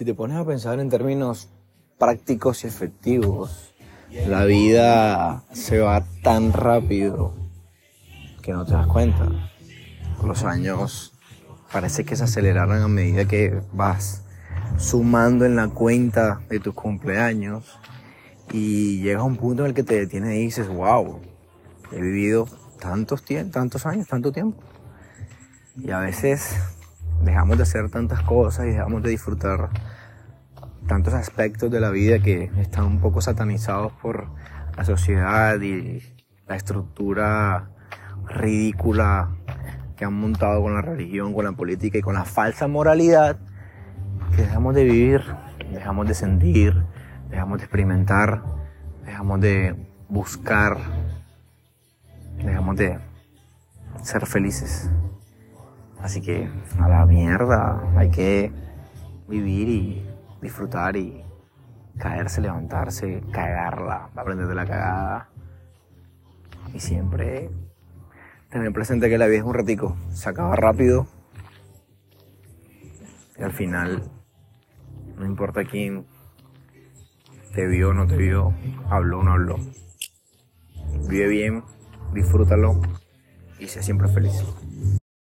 Si te pones a pensar en términos prácticos y efectivos, la vida se va tan rápido que no te das cuenta. Los años parece que se aceleraran a medida que vas sumando en la cuenta de tus cumpleaños y llega un punto en el que te detienes y dices, wow, he vivido tantos, tantos años, tanto tiempo. Y a veces dejamos de hacer tantas cosas y dejamos de disfrutar tantos aspectos de la vida que están un poco satanizados por la sociedad y la estructura ridícula que han montado con la religión, con la política y con la falsa moralidad, que dejamos de vivir, dejamos de sentir, dejamos de experimentar, dejamos de buscar, dejamos de ser felices. Así que a la mierda hay que vivir y disfrutar y caerse, levantarse, cagarla, aprender de la cagada. Y siempre tener presente que la vida es un ratico, se acaba rápido. Y al final, no importa quién te vio o no te vio, habló o no habló. Vive bien, disfrútalo y sé siempre feliz.